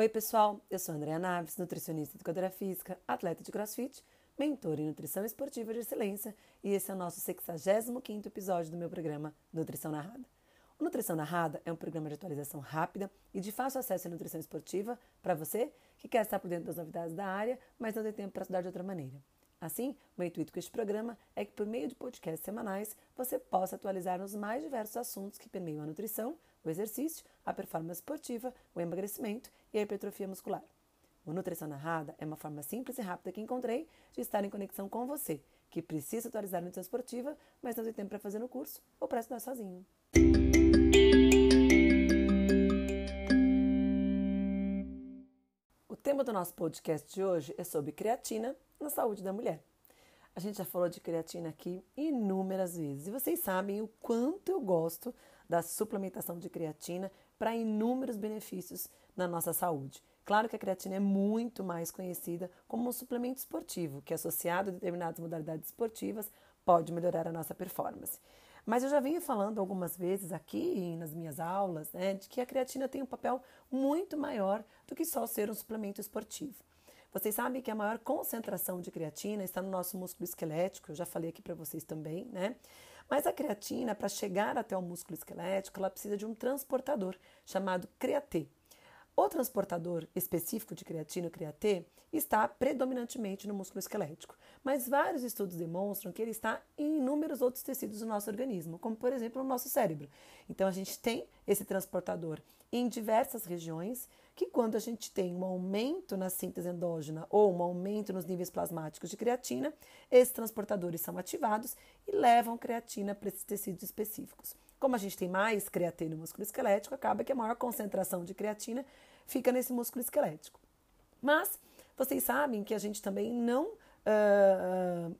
Oi, pessoal. Eu sou Andréa Naves, nutricionista educadora física, atleta de crossfit, mentor em nutrição esportiva de excelência, e esse é o nosso 65º episódio do meu programa Nutrição Narrada. O Nutrição Narrada é um programa de atualização rápida e de fácil acesso à nutrição esportiva para você que quer estar por dentro das novidades da área, mas não tem tempo para estudar de outra maneira. Assim, o intuito com este programa é que, por meio de podcasts semanais, você possa atualizar os mais diversos assuntos que permeiam a nutrição, o exercício, a performance esportiva, o emagrecimento e a hipertrofia muscular. O Nutrição Narrada é uma forma simples e rápida que encontrei de estar em conexão com você, que precisa atualizar a nutrição esportiva, mas não tem tempo para fazer no curso ou para estudar sozinho. O tema do nosso podcast de hoje é sobre creatina na saúde da mulher. A gente já falou de creatina aqui inúmeras vezes e vocês sabem o quanto eu gosto da suplementação de creatina para inúmeros benefícios na nossa saúde. Claro que a creatina é muito mais conhecida como um suplemento esportivo, que associado a determinadas modalidades esportivas pode melhorar a nossa performance. Mas eu já venho falando algumas vezes aqui nas minhas aulas né, de que a creatina tem um papel muito maior do que só ser um suplemento esportivo. Vocês sabem que a maior concentração de creatina está no nosso músculo esquelético, eu já falei aqui para vocês também, né? Mas a creatina, para chegar até o músculo esquelético, ela precisa de um transportador chamado CreaT. O transportador específico de creatina, o CreaT, está predominantemente no músculo esquelético, mas vários estudos demonstram que ele está em inúmeros outros tecidos do nosso organismo, como por exemplo no nosso cérebro. Então a gente tem esse transportador em diversas regiões que quando a gente tem um aumento na síntese endógena ou um aumento nos níveis plasmáticos de creatina, esses transportadores são ativados e levam creatina para esses tecidos específicos. Como a gente tem mais creatina no músculo esquelético, acaba que a maior concentração de creatina fica nesse músculo esquelético. Mas vocês sabem que a gente também não uh,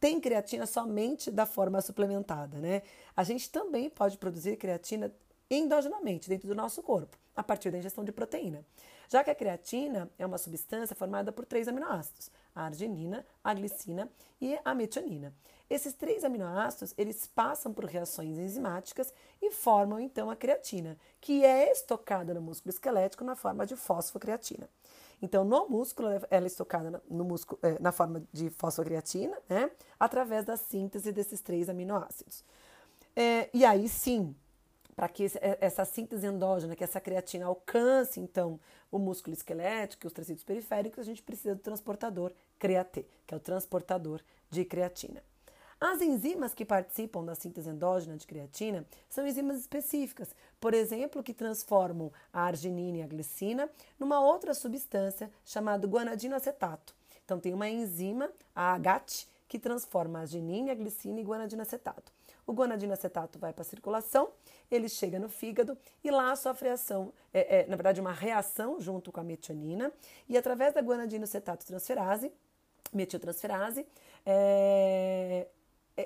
tem creatina somente da forma suplementada, né? A gente também pode produzir creatina endogenamente, dentro do nosso corpo, a partir da ingestão de proteína. Já que a creatina é uma substância formada por três aminoácidos, a arginina, a glicina e a metionina. Esses três aminoácidos, eles passam por reações enzimáticas e formam então a creatina, que é estocada no músculo esquelético na forma de fosfocreatina. Então, no músculo, ela é estocada no músculo, é, na forma de fosfocreatina, né, através da síntese desses três aminoácidos. É, e aí sim, para que é, essa síntese endógena, que essa creatina alcance, então, o músculo esquelético e os tecidos periféricos, a gente precisa do transportador CreaT, que é o transportador de creatina. As enzimas que participam da síntese endógena de creatina são enzimas específicas, por exemplo, que transformam a arginina e a glicina numa outra substância chamada guanidinoacetato. Então, tem uma enzima, a AGAT, que transforma a arginina, a glicina em guanidinoacetato. O guanidinoacetato vai para a circulação ele chega no fígado e lá sofre ação, é, é, na verdade, uma reação junto com a metionina. E através da guanidinoacetato transferase, metiltransferase, é, é,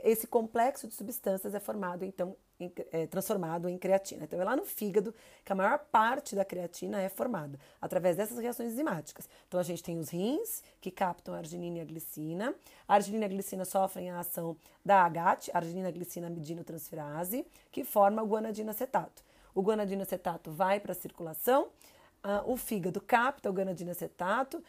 esse complexo de substâncias é formado, então, em, é, transformado em creatina. Então, é lá no fígado que a maior parte da creatina é formada, através dessas reações enzimáticas. Então, a gente tem os rins, que captam a arginina e a glicina. A arginina e a glicina sofrem a ação da AGAT, arginina glicina amidinotransferase, que forma o guanidinoacetato. O guanidinoacetato vai para a circulação, uh, o fígado capta o guanidinoacetato,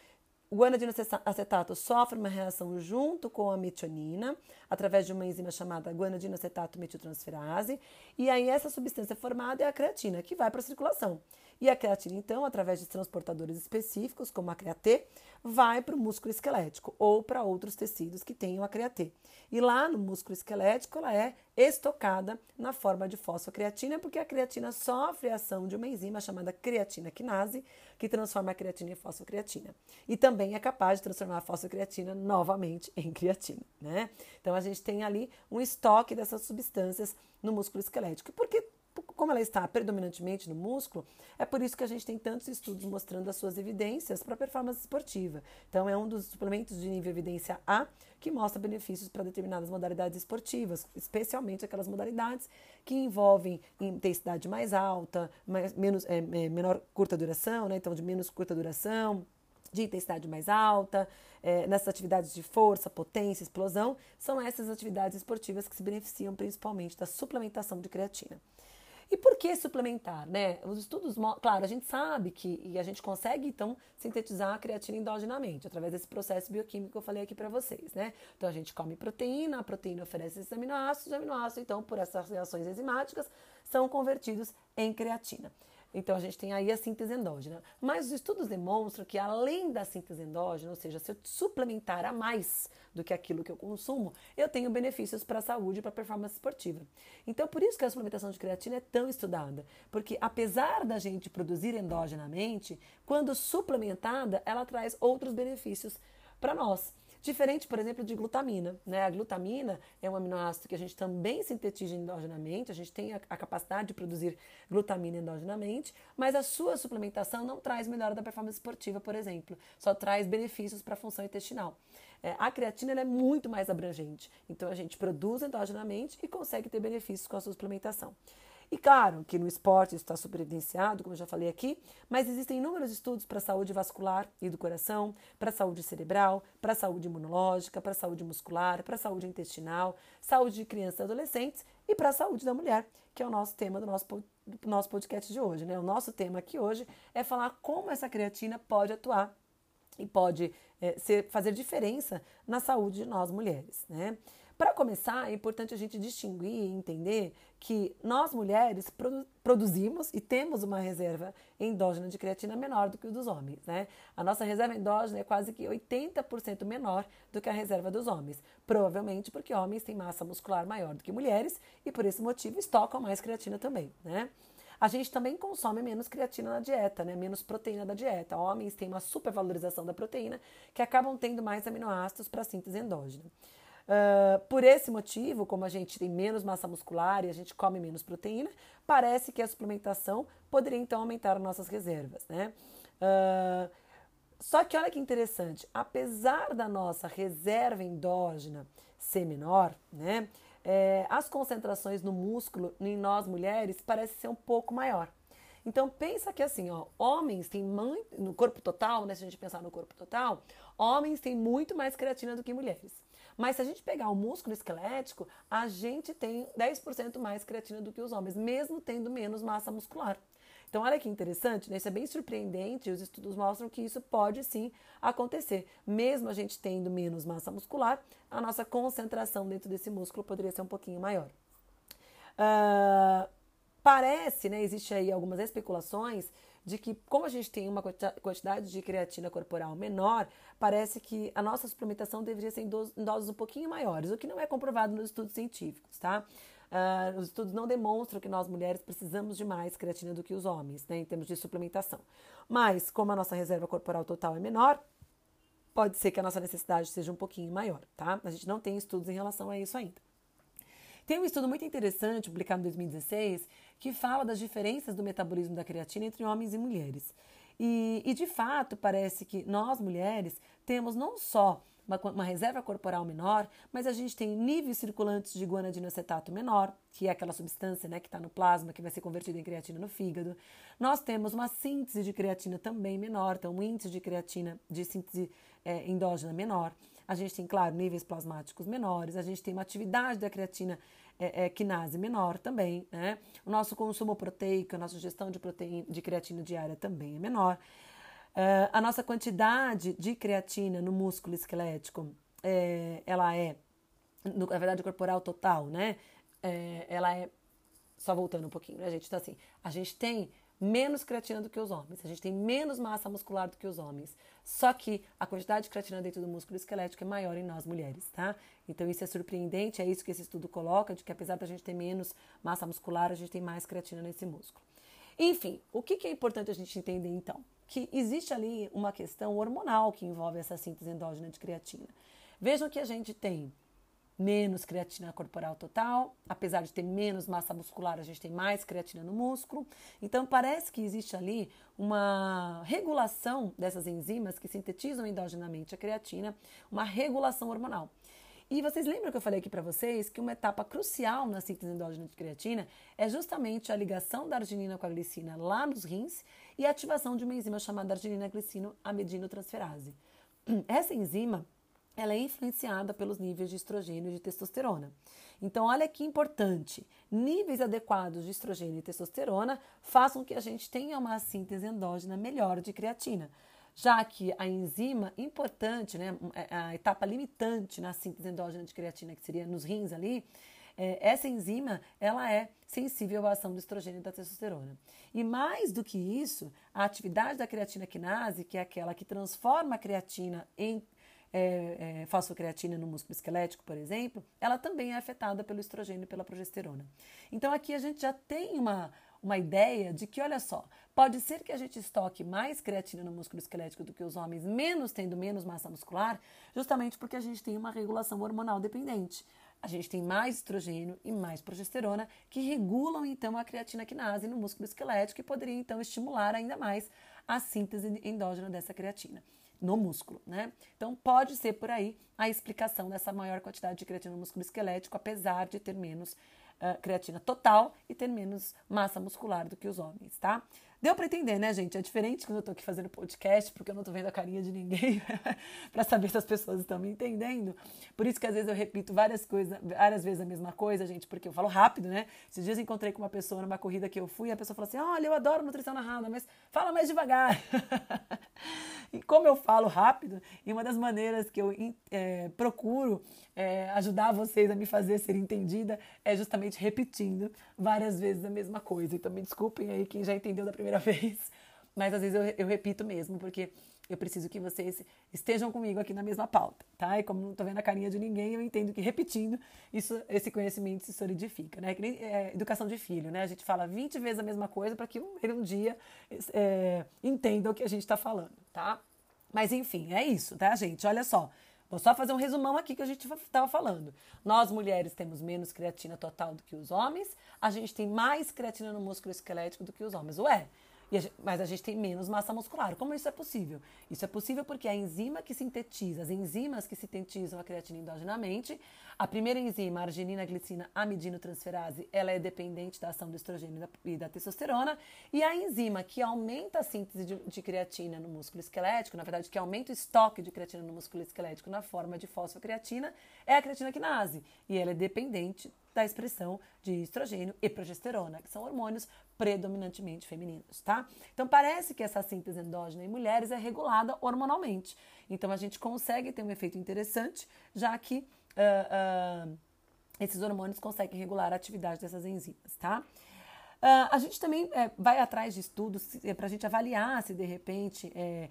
o guanidinoacetato sofre uma reação junto com a metionina, através de uma enzima chamada guanidinoacetato metiltransferase, e aí essa substância formada é a creatina, que vai para a circulação. E a creatina, então, através de transportadores específicos, como a CreaT, vai para o músculo esquelético ou para outros tecidos que tenham a CreaT. E lá no músculo esquelético, ela é estocada na forma de fosfocreatina, porque a creatina sofre a ação de uma enzima chamada creatina quinase, que transforma a creatina em fosfocreatina. E também é capaz de transformar a fosfocreatina novamente em creatina, né? Então a gente tem ali um estoque dessas substâncias no músculo esquelético. Por que como ela está predominantemente no músculo, é por isso que a gente tem tantos estudos mostrando as suas evidências para a performance esportiva. Então, é um dos suplementos de nível evidência A que mostra benefícios para determinadas modalidades esportivas, especialmente aquelas modalidades que envolvem intensidade mais alta, mais, menos, é, é, menor curta duração, né? então de menos curta duração, de intensidade mais alta, é, nessas atividades de força, potência, explosão, são essas atividades esportivas que se beneficiam principalmente da suplementação de creatina. E por que suplementar, né? Os estudos, claro, a gente sabe que e a gente consegue então sintetizar a creatina endogenamente através desse processo bioquímico que eu falei aqui para vocês, né? Então a gente come proteína, a proteína oferece esses aminoácidos, os aminoácidos então por essas reações enzimáticas são convertidos em creatina. Então a gente tem aí a síntese endógena. Mas os estudos demonstram que além da síntese endógena, ou seja, se eu suplementar a mais do que aquilo que eu consumo, eu tenho benefícios para a saúde e para a performance esportiva. Então por isso que a suplementação de creatina é tão estudada, porque apesar da gente produzir endogenamente, quando suplementada, ela traz outros benefícios para nós. Diferente, por exemplo, de glutamina. Né? A glutamina é um aminoácido que a gente também sintetiza endogenamente, a gente tem a, a, capacidade de produzir glutamina endogenamente, mas a sua suplementação não traz melhora da performance esportiva, por exemplo, só traz benefícios para a função intestinal. É, a creatina é muito mais abrangente, então a gente produz endogenamente e consegue ter benefícios com a sua suplementação. E claro que no esporte isso está super evidenciado, como eu já falei aqui, mas existem inúmeros estudos para a saúde vascular e do coração, para a saúde cerebral, para a saúde imunológica, para a saúde muscular, para a saúde intestinal, saúde de crianças e adolescentes e para a saúde da mulher, que é o nosso tema do nosso, do nosso podcast de hoje. Né? O nosso tema aqui hoje é falar como essa creatina pode atuar e pode é, ser, fazer diferença na saúde de nós mulheres. Né? Para começar, é importante a gente distinguir e entender que nós mulheres produ produzimos e temos uma reserva endógena de creatina menor do que o dos homens, né? A nossa reserva endógena é quase que 80% menor do que a reserva dos homens, provavelmente porque homens têm massa muscular maior do que mulheres e por esse motivo estocam mais creatina também, né? A gente também consome menos creatina na dieta, né? menos proteína da dieta. Homens têm uma supervalorização da proteína que acabam tendo mais aminoácidos para síntese endógena. Uh, por esse motivo, como a gente tem menos massa muscular e a gente come menos proteína, parece que a suplementação poderia então aumentar as nossas reservas, né? Uh, só que olha que interessante, apesar da nossa reserva endógena ser menor, né? É, as concentrações no músculo em nós mulheres parece ser um pouco maior. Então pensa que assim, ó, homens têm no corpo total, né? Se a gente pensar no corpo total, homens têm muito mais creatina do que mulheres. Mas se a gente pegar o músculo esquelético, a gente tem 10% mais creatina do que os homens, mesmo tendo menos massa muscular. Então, olha que interessante, né? Isso é bem surpreendente. Os estudos mostram que isso pode sim acontecer. Mesmo a gente tendo menos massa muscular, a nossa concentração dentro desse músculo poderia ser um pouquinho maior. Uh, parece, né? Existe aí algumas especulações de que, como a gente tem uma quantidade de creatina corporal menor, parece que a nossa suplementação deveria ser em doses um pouquinho maiores, o que não é comprovado nos estudos científicos, tá? Uh, os estudos não demonstram que nós mulheres precisamos de mais creatina do que os homens, né, em termos de suplementação. Mas, como a nossa reserva corporal total é menor, pode ser que a nossa necessidade seja um pouquinho maior, tá? A gente não tem estudos em relação a isso ainda. Tem um estudo muito interessante, publicado em 2016, que fala das diferenças do metabolismo da creatina entre homens e mulheres. E, e de fato, parece que nós mulheres temos não só uma, uma, reserva corporal menor, mas a gente tem níveis circulantes de guanidinoacetato menor, que é aquela substância né, que está no plasma, que vai ser convertida em creatina no fígado. Nós temos uma síntese de creatina também menor, então um índice de creatina de síntese é, endógena menor. A gente tem, claro, níveis plasmáticos menores, a gente tem uma atividade da creatina é, é, quinase menor também, né? O nosso consumo proteico, a nossa gestão de, proteína, de creatina diária também é menor. Uh, a nossa quantidade de creatina no músculo esquelético, é, ela é, no, na verdade, corporal total, né? É, ela é, só voltando um pouquinho, né, gente? Então, assim, a gente tem menos creatina do que os homens, a gente tem menos massa muscular do que os homens. Só que a quantidade de creatina dentro do músculo esquelético é maior em nós mulheres, tá? Então isso é surpreendente, é isso que esse estudo coloca, de que apesar da gente ter menos massa muscular, a gente tem mais creatina nesse músculo. Enfim, o que é importante a gente entender então? Que existe ali uma questão hormonal que envolve essa síntese endógena de creatina. Vejam que a gente tem menos creatina corporal total, apesar de ter menos massa muscular, a gente tem mais creatina no músculo. Então parece que existe ali uma regulação dessas enzimas que sintetizam endogenamente a creatina, uma regulação hormonal. E vocês lembram que eu falei aqui para vocês que uma etapa crucial na síntese endógena de creatina é justamente a ligação da arginina com a glicina lá nos rins e a ativação de uma enzima chamada arginina glicino amidinotransferase. Essa enzima ela é influenciada pelos níveis de estrogênio e de testosterona. Então, olha que importante: níveis adequados de estrogênio e testosterona façam que a gente tenha uma síntese endógena melhor de creatina, já que a enzima importante, né, a etapa limitante na síntese endógena de creatina, que seria nos rins ali, é, essa enzima ela é sensível à ação do estrogênio e da testosterona. E mais do que isso, a atividade da creatina quinase, que é aquela que transforma a creatina em é, é, fosfocreatina no músculo esquelético, por exemplo, ela também é afetada pelo estrogênio e pela progesterona. Então aqui a gente já tem uma, uma ideia de que, olha só, pode ser que a gente estoque mais creatina no músculo esquelético do que os homens, menos tendo menos massa muscular, justamente porque a gente tem uma regulação hormonal dependente. A gente tem mais estrogênio e mais progesterona que regulam então a creatina quinase no músculo esquelético e poderia então estimular ainda mais a síntese endógena dessa creatina no músculo, né? Então pode ser por aí a explicação dessa maior quantidade de creatina no músculo esquelético, apesar de ter menos uh, creatina total e ter menos massa muscular do que os homens, tá? Deu para entender, né, gente? É diferente quando eu tô aqui fazendo podcast, porque eu não tô vendo a carinha de ninguém para saber se as pessoas estão me entendendo. Por isso que às vezes eu repito várias coisas, várias vezes a mesma coisa, gente, porque eu falo rápido, né? Esses dias eu encontrei com uma pessoa numa corrida que eu fui, e a pessoa falou assim: "Olha, eu adoro nutrição narrada, mas fala mais devagar". e como eu falo rápido, e uma das maneiras que eu é, procuro é, ajudar vocês a me fazer ser entendida é justamente repetindo várias vezes a mesma coisa. Então me desculpem aí quem já entendeu da primeira vez, mas às vezes eu, eu repito mesmo, porque eu preciso que vocês estejam comigo aqui na mesma pauta, tá? E como não estou vendo a carinha de ninguém, eu entendo que repetindo, isso, esse conhecimento se solidifica, né? É, educação de filho, né? A gente fala 20 vezes a mesma coisa para que ele um dia é, entenda o que a gente está falando, tá? Mas enfim, é isso, tá, gente? Olha só. Vou só fazer um resumão aqui que a gente estava falando. Nós, mulheres, temos menos creatina total do que os homens, a gente tem mais creatina no músculo esquelético do que os homens. Ué, gente, mas a gente tem menos massa muscular. Como isso é possível? Isso é possível porque a enzima que sintetiza, as enzimas que sintetizam a creatina endogenamente, a primeira enzima, a arginina glicina amidinotransferase, ela é dependente da ação do estrogênio e da testosterona, e a enzima que aumenta a síntese de, de creatina no músculo esquelético, na verdade, que aumenta o estoque de creatina no músculo esquelético na forma de fosfocreatina, é a creatina quinase, e ela é dependente da expressão de estrogênio e progesterona, que são hormônios predominantemente femininos, tá? Então parece que essa síntese endógena em mulheres é regulada hormonalmente. Então a gente consegue ter um efeito interessante, já que uh, uh, esses hormônios conseguem regular a atividade dessas enzimas, tá? Uh, a gente também é, vai atrás de estudos é, para a gente avaliar se de repente é,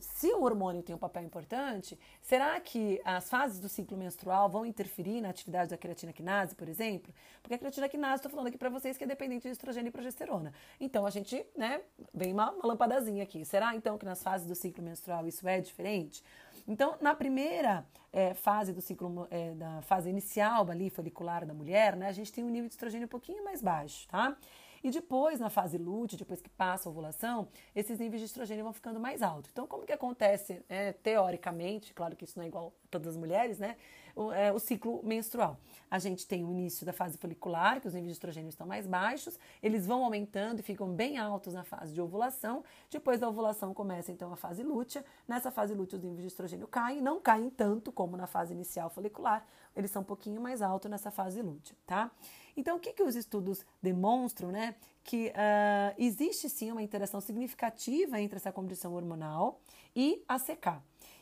se o hormônio tem um papel importante, será que as fases do ciclo menstrual vão interferir na atividade da creatina quinase, por exemplo? Porque a creatina quinase, estou falando aqui para vocês que é dependente de estrogênio e progesterona. Então a gente, né, vem uma, uma lampadazinha aqui. Será então que nas fases do ciclo menstrual isso é diferente? Então, na primeira é, fase do ciclo, é, da fase inicial ali, folicular da mulher, né, a gente tem um nível de estrogênio um pouquinho mais baixo, tá? E depois, na fase lútea, depois que passa a ovulação, esses níveis de estrogênio vão ficando mais altos. Então, como que acontece, é, teoricamente, claro que isso não é igual a todas as mulheres, né? O, é, o, ciclo menstrual. A gente tem o início da fase folicular, que os níveis de estrogênio estão mais baixos, eles vão aumentando e ficam bem altos na fase de ovulação. Depois da ovulação começa então a fase lútea. Nessa fase lútea, os níveis de estrogênio caem, não caem tanto como na fase inicial folicular, eles são um pouquinho mais altos nessa fase lútea, tá? Então, o que, que os estudos demonstram, né? Que uh, existe sim uma interação significativa entre essa condição hormonal e a CK.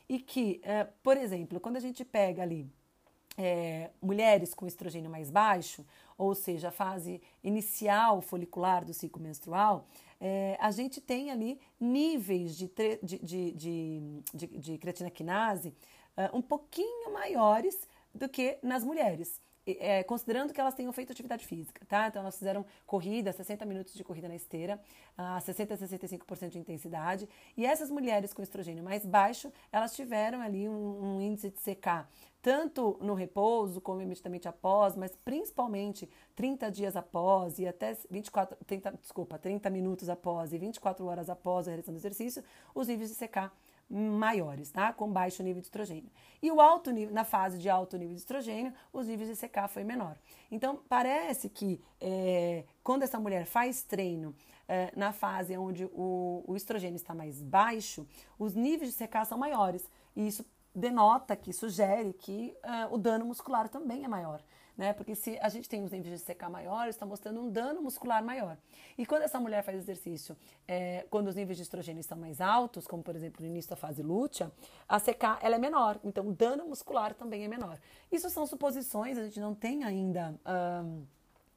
E que, uh, por exemplo, quando a gente pega ali é, mulheres com estrogênio mais baixo, ou seja, a fase inicial folicular do ciclo menstrual, é, a gente tem ali níveis de, de, de, de, de creatina quinase uh, um pouquinho maiores do que nas mulheres é, considerando que elas tenham feito atividade física, tá? Então elas fizeram corrida, 60 minutos de corrida na esteira, a 60 a 65% de intensidade, e essas mulheres com estrogênio mais baixo, elas tiveram ali um, um índice de CK tanto no repouso como imediatamente após, mas principalmente 30 dias após e até 24, 30, desculpa, 30 minutos após e 24 horas após a realização do exercício, os níveis de CK maiores, tá? Com baixo nível de estrogênio. E o alto nível, na fase de alto nível de estrogênio, os níveis de CK foi menor. Então, parece que é, quando essa mulher faz treino é, na fase onde o, o estrogênio está mais baixo, os níveis de CK são maiores. E isso denota, que sugere que uh, o dano muscular também é maior. Né? Porque se a gente tem os níveis de CK maiores, está mostrando um dano muscular maior. E quando essa mulher faz exercício, é, quando os níveis de estrogênio estão mais altos, como por exemplo no início da fase lútea, a CK ela é menor. Então o dano muscular também é menor. Isso são suposições, a gente não tem ainda. Um,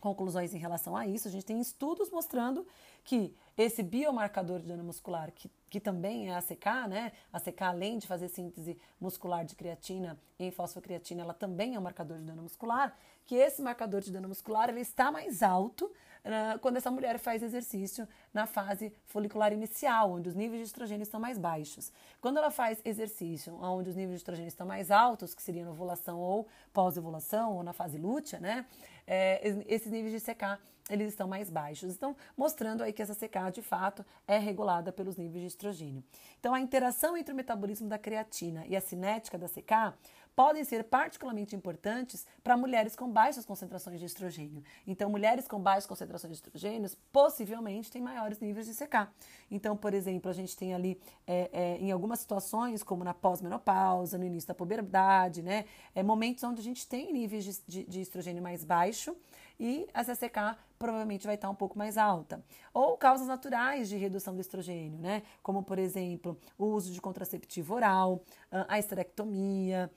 conclusões em relação a isso. A gente tem estudos mostrando que esse biomarcador de dano muscular, que, que também é a CK, né? A CK, além de fazer síntese muscular de creatina em fosfocreatina, ela também é um marcador de dano muscular, que esse marcador de dano muscular ele está mais alto uh, quando essa mulher faz exercício na fase folicular inicial, onde os níveis de estrogênio estão mais baixos. Quando ela faz exercício onde os níveis de estrogênio estão mais altos, que seria na ovulação ou pós-ovulação, ou na fase lútea, né? É, esses níveis de CK eles estão mais baixos. Então, mostrando aí que essa CK de fato é regulada pelos níveis de estrogênio. Então, a interação entre o metabolismo da creatina e a cinética da CK podem ser particularmente importantes para mulheres com baixas concentrações de estrogênio. Então, mulheres com baixas concentrações de estrogênios possivelmente têm maiores níveis de CK. Então, por exemplo, a gente tem ali é, é, em algumas situações, como na pós-menopausa, no início da puberdade, né, é, momentos onde a gente tem níveis de, de, de estrogênio mais baixo e a CCK provavelmente vai estar um pouco mais alta. Ou causas naturais de redução do estrogênio, né? Como, por exemplo, o uso de contraceptivo oral, a esterectomia,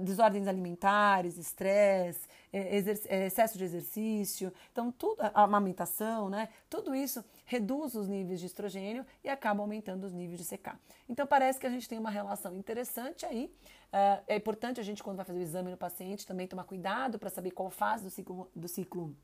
desordens alimentares, estresse, excesso de exercício, então tudo, a amamentação, né? Tudo isso reduz os níveis de estrogênio e acaba aumentando os níveis de CK. Então parece que a gente tem uma relação interessante aí. É importante a gente, quando vai fazer o exame no paciente, também tomar cuidado para saber qual fase do ciclo, do ciclo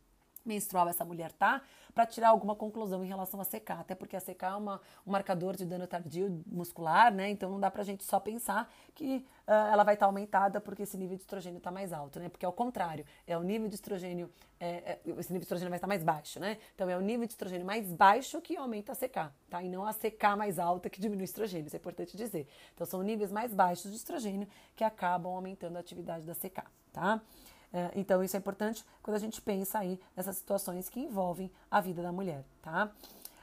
menstrual essa mulher tá, para tirar alguma conclusão em relação a secar, até porque a secar é uma, um marcador de dano tardio muscular, né? Então não dá pra gente só pensar que uh, ela vai estar tá aumentada porque esse nível de estrogênio está mais alto, né? Porque é o contrário, é o nível de estrogênio, é, é, esse nível de estrogênio vai estar mais baixo, né? Então é o nível de estrogênio mais baixo que aumenta a secar, tá? E não a secar mais alta que diminui o estrogênio, isso é importante dizer. Então são níveis mais baixos de estrogênio que acabam aumentando a atividade da secar, tá? É, então, isso é importante quando a gente pensa aí nessas situações que envolvem a vida da mulher, tá?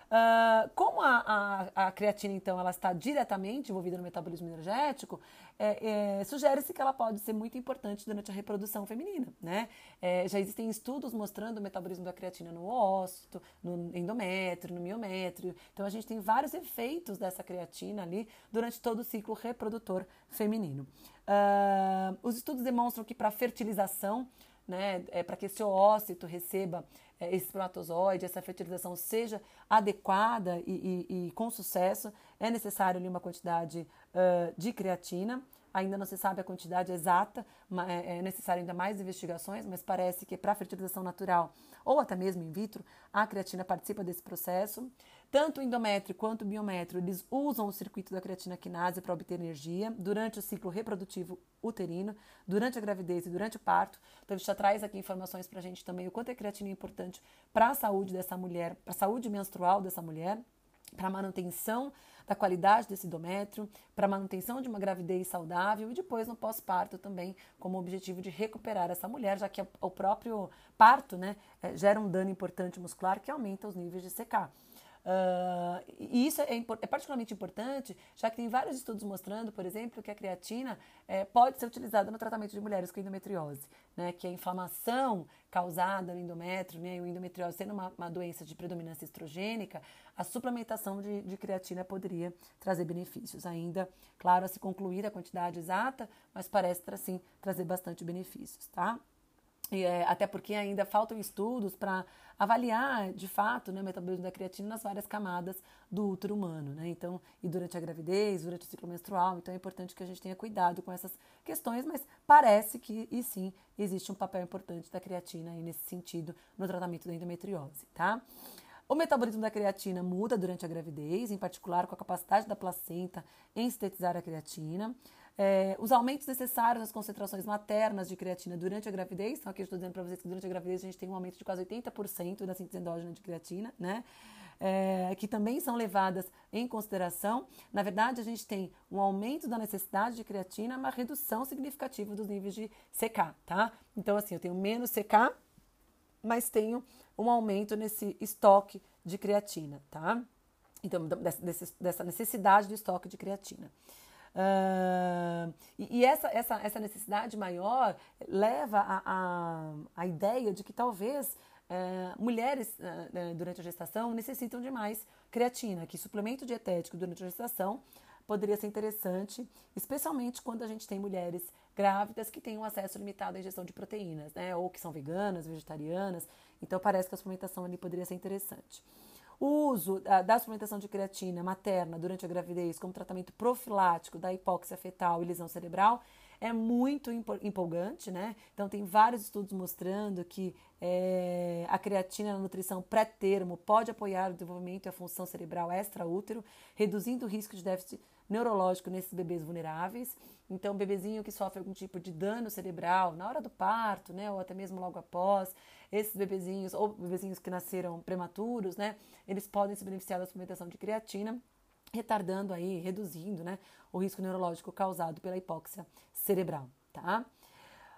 Uh, como a, a, a, creatina, então, ela está diretamente envolvida no metabolismo energético, é, é, sugere-se que ela pode ser muito importante durante a reprodução feminina, né? É, já existem estudos mostrando o metabolismo da creatina no óssito, no endométrio, no miométrio. Então, a gente tem vários efeitos dessa creatina ali durante todo o ciclo reprodutor feminino. Uh, os estudos demonstram que para fertilização, né, é, para que esse ócito receba é, esse espermatozoide, essa fertilização seja adequada e, e, e, com sucesso, é necessário ali uma quantidade uh, de creatina. Ainda não se sabe a quantidade exata, é, é necessário ainda mais investigações, mas parece que para fertilização natural ou até mesmo in vitro, a creatina participa desse processo. Tanto o endométrio quanto o biométrio, eles usam o circuito da creatina quinase para obter energia durante o ciclo reprodutivo uterino, durante a gravidez e durante o parto. Então, gente já traz aqui informações para a gente também o quanto a creatina é importante para a saúde dessa mulher, para a saúde menstrual dessa mulher, para a manutenção da qualidade desse endométrio, para a manutenção de uma gravidez saudável e depois no pós-parto também, como objetivo de recuperar essa mulher, já que o próprio parto né, eh, gera um dano importante muscular que aumenta os níveis de secar. Uh, e isso é, é, particularmente importante, já que tem vários estudos mostrando, por exemplo, que a creatina é, pode ser utilizada no tratamento de mulheres com endometriose, né, que a inflamação causada no endométrio, né, o endometriose sendo uma, uma doença de predominância estrogênica, a suplementação de, de creatina poderia trazer benefícios. Ainda, claro, a se concluir a quantidade exata, mas parece, sim, trazer bastante benefícios, tá? É, até porque ainda faltam estudos para avaliar de fato né, o metabolismo da creatina nas várias camadas do útero humano. Né? Então, e durante a gravidez, durante o ciclo menstrual. Então é importante que a gente tenha cuidado com essas questões, mas parece que, e sim, existe um papel importante da creatina nesse sentido no tratamento da endometriose. Tá? O metabolismo da creatina muda durante a gravidez, em particular com a capacidade da placenta em sintetizar a creatina. É, os aumentos necessários nas concentrações maternas de creatina durante a gravidez, então aqui eu estou dizendo para vocês que durante a gravidez a gente tem um aumento de quase 80% da síntese endógena de creatina, né? É, que também são levadas em consideração. Na verdade, a gente tem um aumento da necessidade de creatina, uma redução significativa dos níveis de CK, tá? Então, assim, eu tenho menos CK, mas tenho um aumento nesse estoque de creatina, tá? Então, dessa necessidade do estoque de creatina. Uh, e, e essa, essa, essa necessidade maior leva a, a, a ideia de que talvez uh, mulheres uh, durante a gestação necessitam de mais creatina, que suplemento dietético durante a gestação poderia ser interessante, especialmente quando a gente tem mulheres grávidas que têm um acesso limitado à ingestão de proteínas, né? Ou que são veganas, vegetarianas. Então parece que a suplementação ali poderia ser interessante. O uso da suplementação de creatina materna durante a gravidez como tratamento profilático da hipóxia fetal e lesão cerebral é muito empolgante, né? Então, tem vários estudos mostrando que é, a creatina na nutrição pré-termo pode apoiar o desenvolvimento e a função cerebral extraútero, reduzindo o risco de déficit neurológico nesses bebês vulneráveis. Então, bebezinho que sofre algum tipo de dano cerebral na hora do parto, né, ou até mesmo logo após, esses bebezinhos, ou bebezinhos que nasceram prematuros, né, eles podem se beneficiar da suplementação de creatina, retardando aí, reduzindo, né, o risco neurológico causado pela hipóxia cerebral, tá?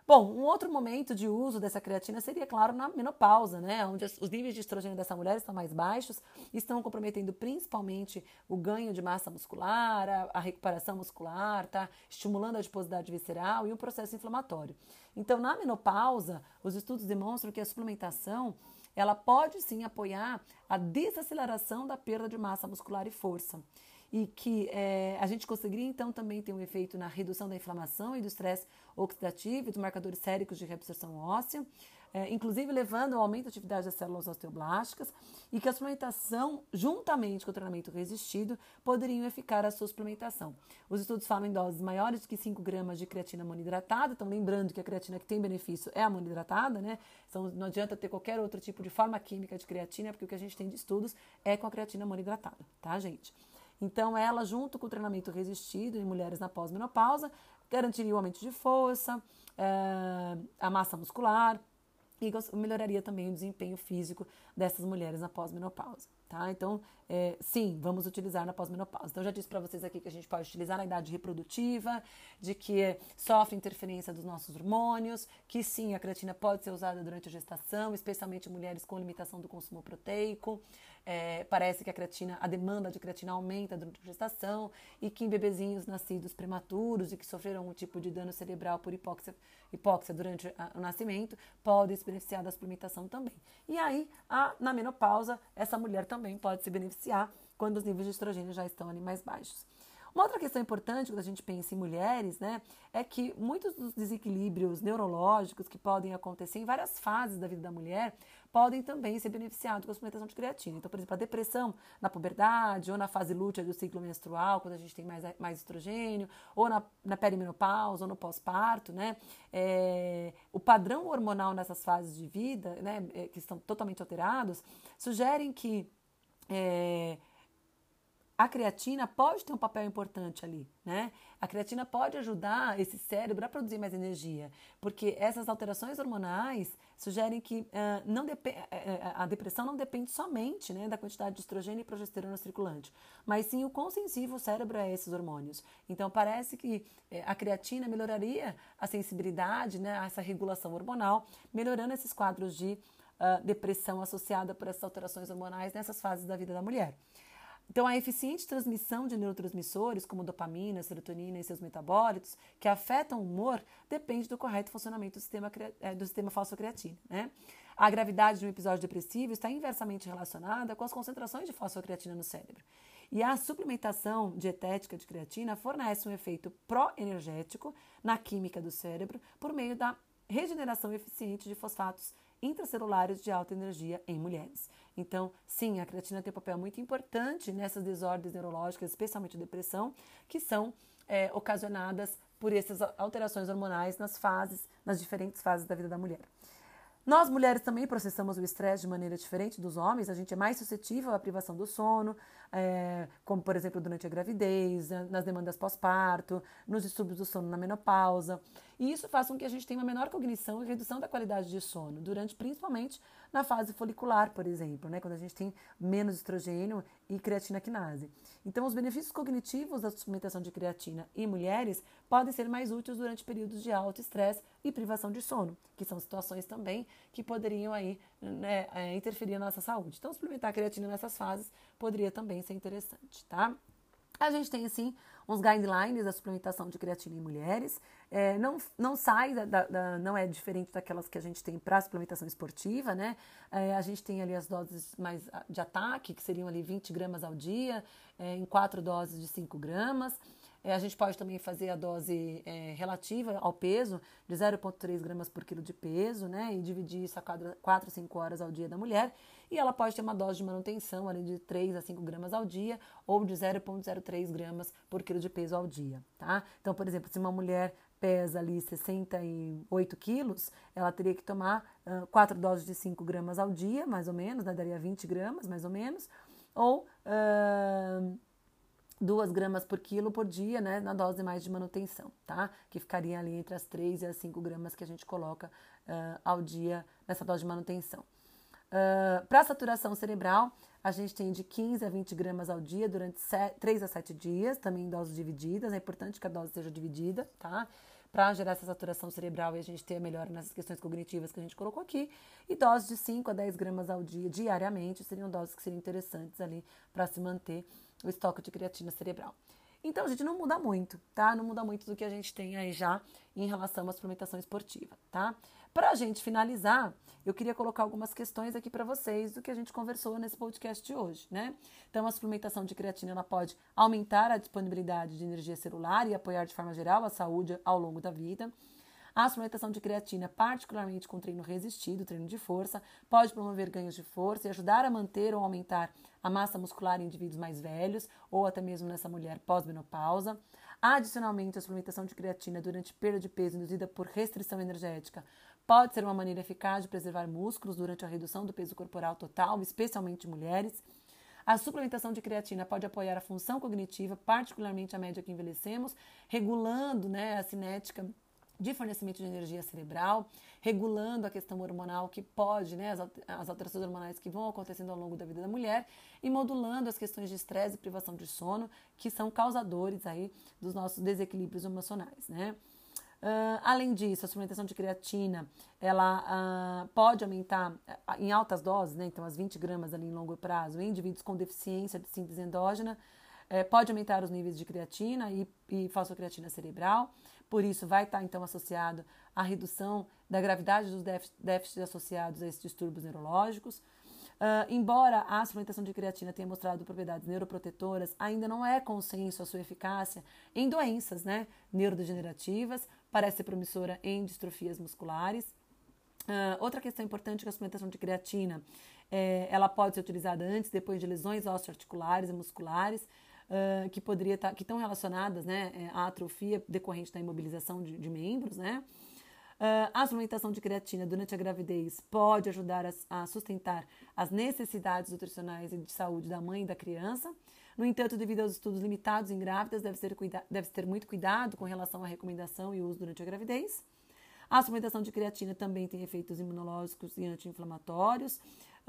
Bom, um outro momento de uso dessa creatina seria, claro, na menopausa, né? Onde os níveis de estrogênio dessa mulher estão mais baixos, estão comprometendo principalmente o ganho de massa muscular, a, a recuperação muscular, tá? Estimulando a adiposidade visceral e o processo inflamatório. Então, na menopausa, os estudos demonstram que a suplementação ela pode sim apoiar a desaceleração da perda de massa muscular e força e que é, a gente conseguiria então também ter um efeito na redução da inflamação e do estresse oxidativo e dos marcadores séricos de reabsorção óssea, é, inclusive levando ao aumento da atividade das células osteoblásticas, e que a suplementação, juntamente com o treinamento resistido, poderiam ficar a sua suplementação. Os estudos falam em doses maiores que 5 gramas de creatina monohidratada, então lembrando que a creatina que tem benefício é a monohidratada, né? Então não adianta ter qualquer outro tipo de forma química de creatina, porque o que a gente tem de estudos é com a creatina monohidratada, tá, gente? Então, ela, junto com o treinamento resistido em mulheres na pós-menopausa, garantiria o aumento de força, é, a massa muscular e melhoraria também o desempenho físico dessas mulheres na pós-menopausa. Tá? Então, é, sim, vamos utilizar na pós-menopausa. Então, já disse para vocês aqui que a gente pode utilizar na idade reprodutiva, de que sofre interferência dos nossos hormônios, que sim, a creatina pode ser usada durante a gestação, especialmente mulheres com limitação do consumo proteico. É, parece que a creatina, a demanda de creatina aumenta durante a gestação e que em bebezinhos nascidos prematuros e que sofreram um tipo de dano cerebral por hipóxia, hipóxia durante o nascimento podem se beneficiar da suplementação também. E aí, a, na menopausa, essa mulher também pode se beneficiar quando os níveis de estrogênio já estão ali mais baixos. Uma outra questão importante quando a gente pensa em mulheres, né, é que muitos dos desequilíbrios neurológicos que podem acontecer em várias fases da vida da mulher podem também ser beneficiados com a suplementação de creatina. Então, por exemplo, a depressão na puberdade ou na fase lútea do ciclo menstrual, quando a gente tem mais, mais estrogênio, ou na, na perimenopausa ou no pós-parto, né? É, o padrão hormonal nessas fases de vida, né, é, que estão totalmente alterados, sugerem que é, a creatina pode ter um papel importante ali, né? A creatina pode ajudar esse cérebro a produzir mais energia, porque essas alterações hormonais sugerem que uh, não uh, a depressão não depende somente né, da quantidade de estrogênio e progesterona circulante, mas sim o quão sensível o cérebro é a esses hormônios. Então, parece que a creatina melhoraria a sensibilidade, né, a essa regulação hormonal, melhorando esses quadros de uh, depressão associada por essas alterações hormonais nessas fases da vida da mulher. Então, a eficiente transmissão de neurotransmissores, como dopamina, serotonina e seus metabólitos, que afetam o humor, depende do correto funcionamento do sistema, eh, do sistema fosfocreatina. Né? A gravidade de um episódio depressivo está inversamente relacionada com as concentrações de fosfocreatina no cérebro. E a suplementação dietética de creatina fornece um efeito pró-energético na química do cérebro por meio da regeneração eficiente de fosfatos intracelulares de alta energia em mulheres. Então, sim, a creatina tem um papel muito importante nessas desordens neurológicas, especialmente depressão, que são é, ocasionadas por essas alterações hormonais nas fases, nas diferentes fases da vida da mulher. Nós mulheres também processamos o estresse de maneira diferente dos homens, a gente é mais suscetível à privação do sono, é, como por exemplo durante a gravidez, nas demandas pós-parto, nos distúrbios do sono na menopausa. E isso faz com que a gente tenha uma menor cognição e redução da qualidade de sono, durante principalmente na fase folicular, por exemplo, né, quando a gente tem menos estrogênio e creatina quinase. Então, os benefícios cognitivos da suplementação de creatina em mulheres podem ser mais úteis durante períodos de alto estresse e privação de sono, que são situações também que poderiam aí né, é, interferir na nossa saúde. Então, suplementar creatina nessas fases poderia também ser interessante, tá? A gente tem, assim, uns guidelines da suplementação de creatina em mulheres. É, não, não sai, da, da, da, não é diferente daquelas que a gente tem para suplementação esportiva, né? É, a gente tem ali as doses mais de ataque, que seriam ali 20 gramas ao dia, é, em quatro doses de 5 gramas. É, a gente pode também fazer a dose é, relativa ao peso, de 0,3 gramas por quilo de peso, né? E dividir isso a cada 4 a 5 horas ao dia da mulher. E ela pode ter uma dose de manutenção ali de 3 a 5 gramas ao dia ou de 0,03 gramas por quilo de peso ao dia, tá? Então, por exemplo, se uma mulher pesa ali 68 quilos, ela teria que tomar uh, 4 doses de 5 gramas ao dia, mais ou menos, né? daria 20 gramas, mais ou menos, ou uh, 2 gramas por quilo por dia, né, na dose mais de manutenção, tá? Que ficaria ali entre as 3 e as 5 gramas que a gente coloca uh, ao dia nessa dose de manutenção. Uh, Para saturação cerebral, a gente tem de 15 a 20 gramas ao dia durante 7, 3 a 7 dias, também em doses divididas. É importante que a dose seja dividida, tá? Para gerar essa saturação cerebral e a gente ter a melhora nessas questões cognitivas que a gente colocou aqui. E doses de 5 a 10 gramas ao dia, diariamente, seriam doses que seriam interessantes ali para se manter o estoque de creatina cerebral. Então, gente, não muda muito, tá? Não muda muito do que a gente tem aí já em relação à suplementação esportiva, tá? Para a gente finalizar, eu queria colocar algumas questões aqui para vocês do que a gente conversou nesse podcast de hoje, né? Então, a suplementação de creatina ela pode aumentar a disponibilidade de energia celular e apoiar de forma geral a saúde ao longo da vida. A suplementação de creatina, particularmente com treino resistido, treino de força, pode promover ganhos de força e ajudar a manter ou aumentar a massa muscular em indivíduos mais velhos ou até mesmo nessa mulher pós-menopausa. Adicionalmente, a suplementação de creatina durante perda de peso induzida por restrição energética pode ser uma maneira eficaz de preservar músculos durante a redução do peso corporal total, especialmente mulheres. A suplementação de creatina pode apoiar a função cognitiva, particularmente à medida que envelhecemos, regulando né, a cinética de fornecimento de energia cerebral, regulando a questão hormonal que pode, né, as, alterações hormonais que vão acontecendo ao longo da vida da mulher e modulando as questões de estresse e privação de sono que são causadores aí dos nossos desequilíbrios emocionais, né? Uh, além disso, a suplementação de creatina ela uh, pode aumentar uh, em altas doses, né, então as 20 gramas ali em longo prazo, em indivíduos com deficiência de síntese endógena, eh, pode aumentar os níveis de creatina e, e fosfocreatina cerebral, por isso, vai estar então associado à redução da gravidade dos déficits associados a esses distúrbios neurológicos. Uh, embora a suplementação de creatina tenha mostrado propriedades neuroprotetoras, ainda não é consenso a sua eficácia em doenças né, neurodegenerativas, parece ser promissora em distrofias musculares. Uh, outra questão importante é que a suplementação de creatina é, ela pode ser utilizada antes depois de lesões osteoarticulares e musculares, uh, que poderia estar, tá, que estão relacionadas né, é, à atrofia decorrente da imobilização de, de membros, né? Uh, a suplementação de creatina durante a gravidez pode ajudar a, a, sustentar as necessidades nutricionais e de saúde da mãe e da criança. No entanto, devido aos estudos limitados em grávidas, deve, ser cuida deve ter muito cuidado com relação à recomendação e uso durante a gravidez. A suplementação de creatina também tem efeitos imunológicos e anti-inflamatórios.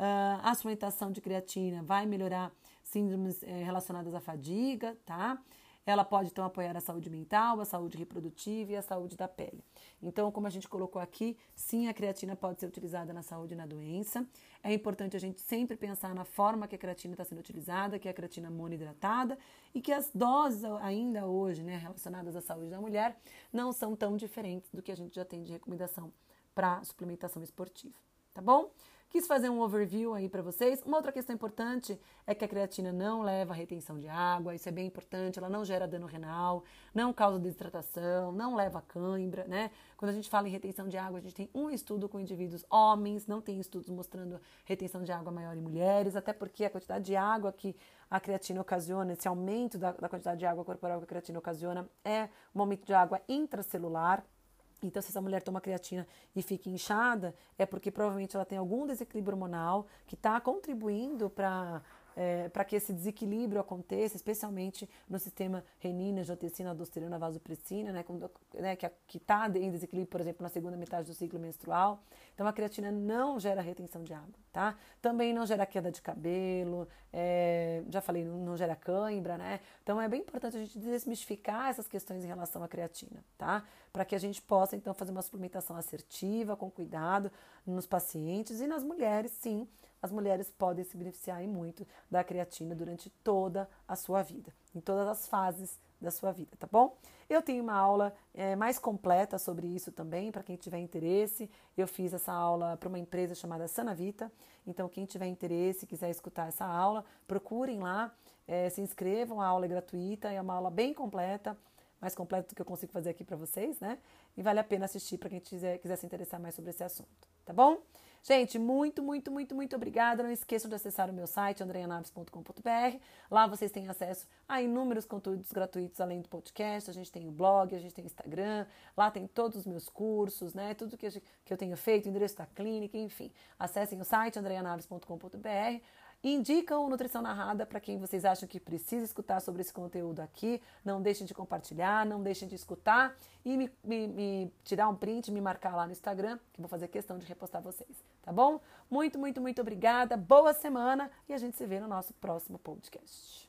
Uh, a suplementação de creatina vai melhorar síndromes eh, relacionadas à fadiga, tá? Ela pode então apoiar a saúde mental, a saúde reprodutiva e a saúde da pele. Então, como a gente colocou aqui, sim, a creatina pode ser utilizada na saúde e na doença. É importante a gente sempre pensar na forma que a creatina está sendo utilizada, que é a creatina monoidratada, e que as doses ainda hoje, né, relacionadas à saúde da mulher, não são tão diferentes do que a gente já tem de recomendação para suplementação esportiva. Tá bom? Quis fazer um overview aí para vocês. Uma outra questão importante é que a creatina não leva a retenção de água, isso é bem importante, ela não gera dano renal, não causa desidratação, não leva cãibra, né? Quando a gente fala em retenção de água, a gente tem um estudo com indivíduos homens, não tem estudos mostrando retenção de água maior em mulheres, até porque a quantidade de água que a creatina ocasiona, esse aumento da, da quantidade de água corporal que a creatina ocasiona é um aumento de água intracelular, então, se essa mulher toma creatina e fica inchada, é porque provavelmente ela tem algum desequilíbrio hormonal que está contribuindo para é, para que esse desequilíbrio aconteça, especialmente no sistema renina, angiotensina, aldosterona, vasopressina, né, né, que está em desequilíbrio, por exemplo, na segunda metade do ciclo menstrual. Então, a creatina não gera retenção de água, tá? Também não gera queda de cabelo, é, já falei, não, não gera cãibra, né? Então, é bem importante a gente desmistificar essas questões em relação à creatina, tá? Para que a gente possa, então, fazer uma suplementação assertiva, com cuidado nos pacientes e nas mulheres, sim, as mulheres podem se beneficiar muito da creatina durante toda a sua vida, em todas as fases da sua vida, tá bom? Eu tenho uma aula é, mais completa sobre isso também, para quem tiver interesse. Eu fiz essa aula para uma empresa chamada Sanavita. Então, quem tiver interesse, quiser escutar essa aula, procurem lá, é, se inscrevam. A aula é gratuita, é uma aula bem completa, mais completa do que eu consigo fazer aqui para vocês, né? E vale a pena assistir para quem quiser, quiser se interessar mais sobre esse assunto, tá bom? Gente, muito, muito, muito, muito obrigada. Não esqueçam de acessar o meu site, andreanaves.com.br. Lá vocês têm acesso a inúmeros conteúdos gratuitos além do podcast. A gente tem o blog, a gente tem o Instagram. Lá tem todos os meus cursos, né? Tudo que, eu tenho feito, o endereço da clínica, enfim. Acessem o site, andreanaves.com.br. Indicam o Nutrição Narrada para quem vocês acham que precisa escutar sobre esse conteúdo aqui. Não deixem de compartilhar, não deixem de escutar e me, me, me tirar um print, me marcar lá no Instagram, que vou fazer questão de repostar vocês, tá bom? Muito, muito, muito obrigada. Boa semana e a gente se vê no nosso próximo podcast.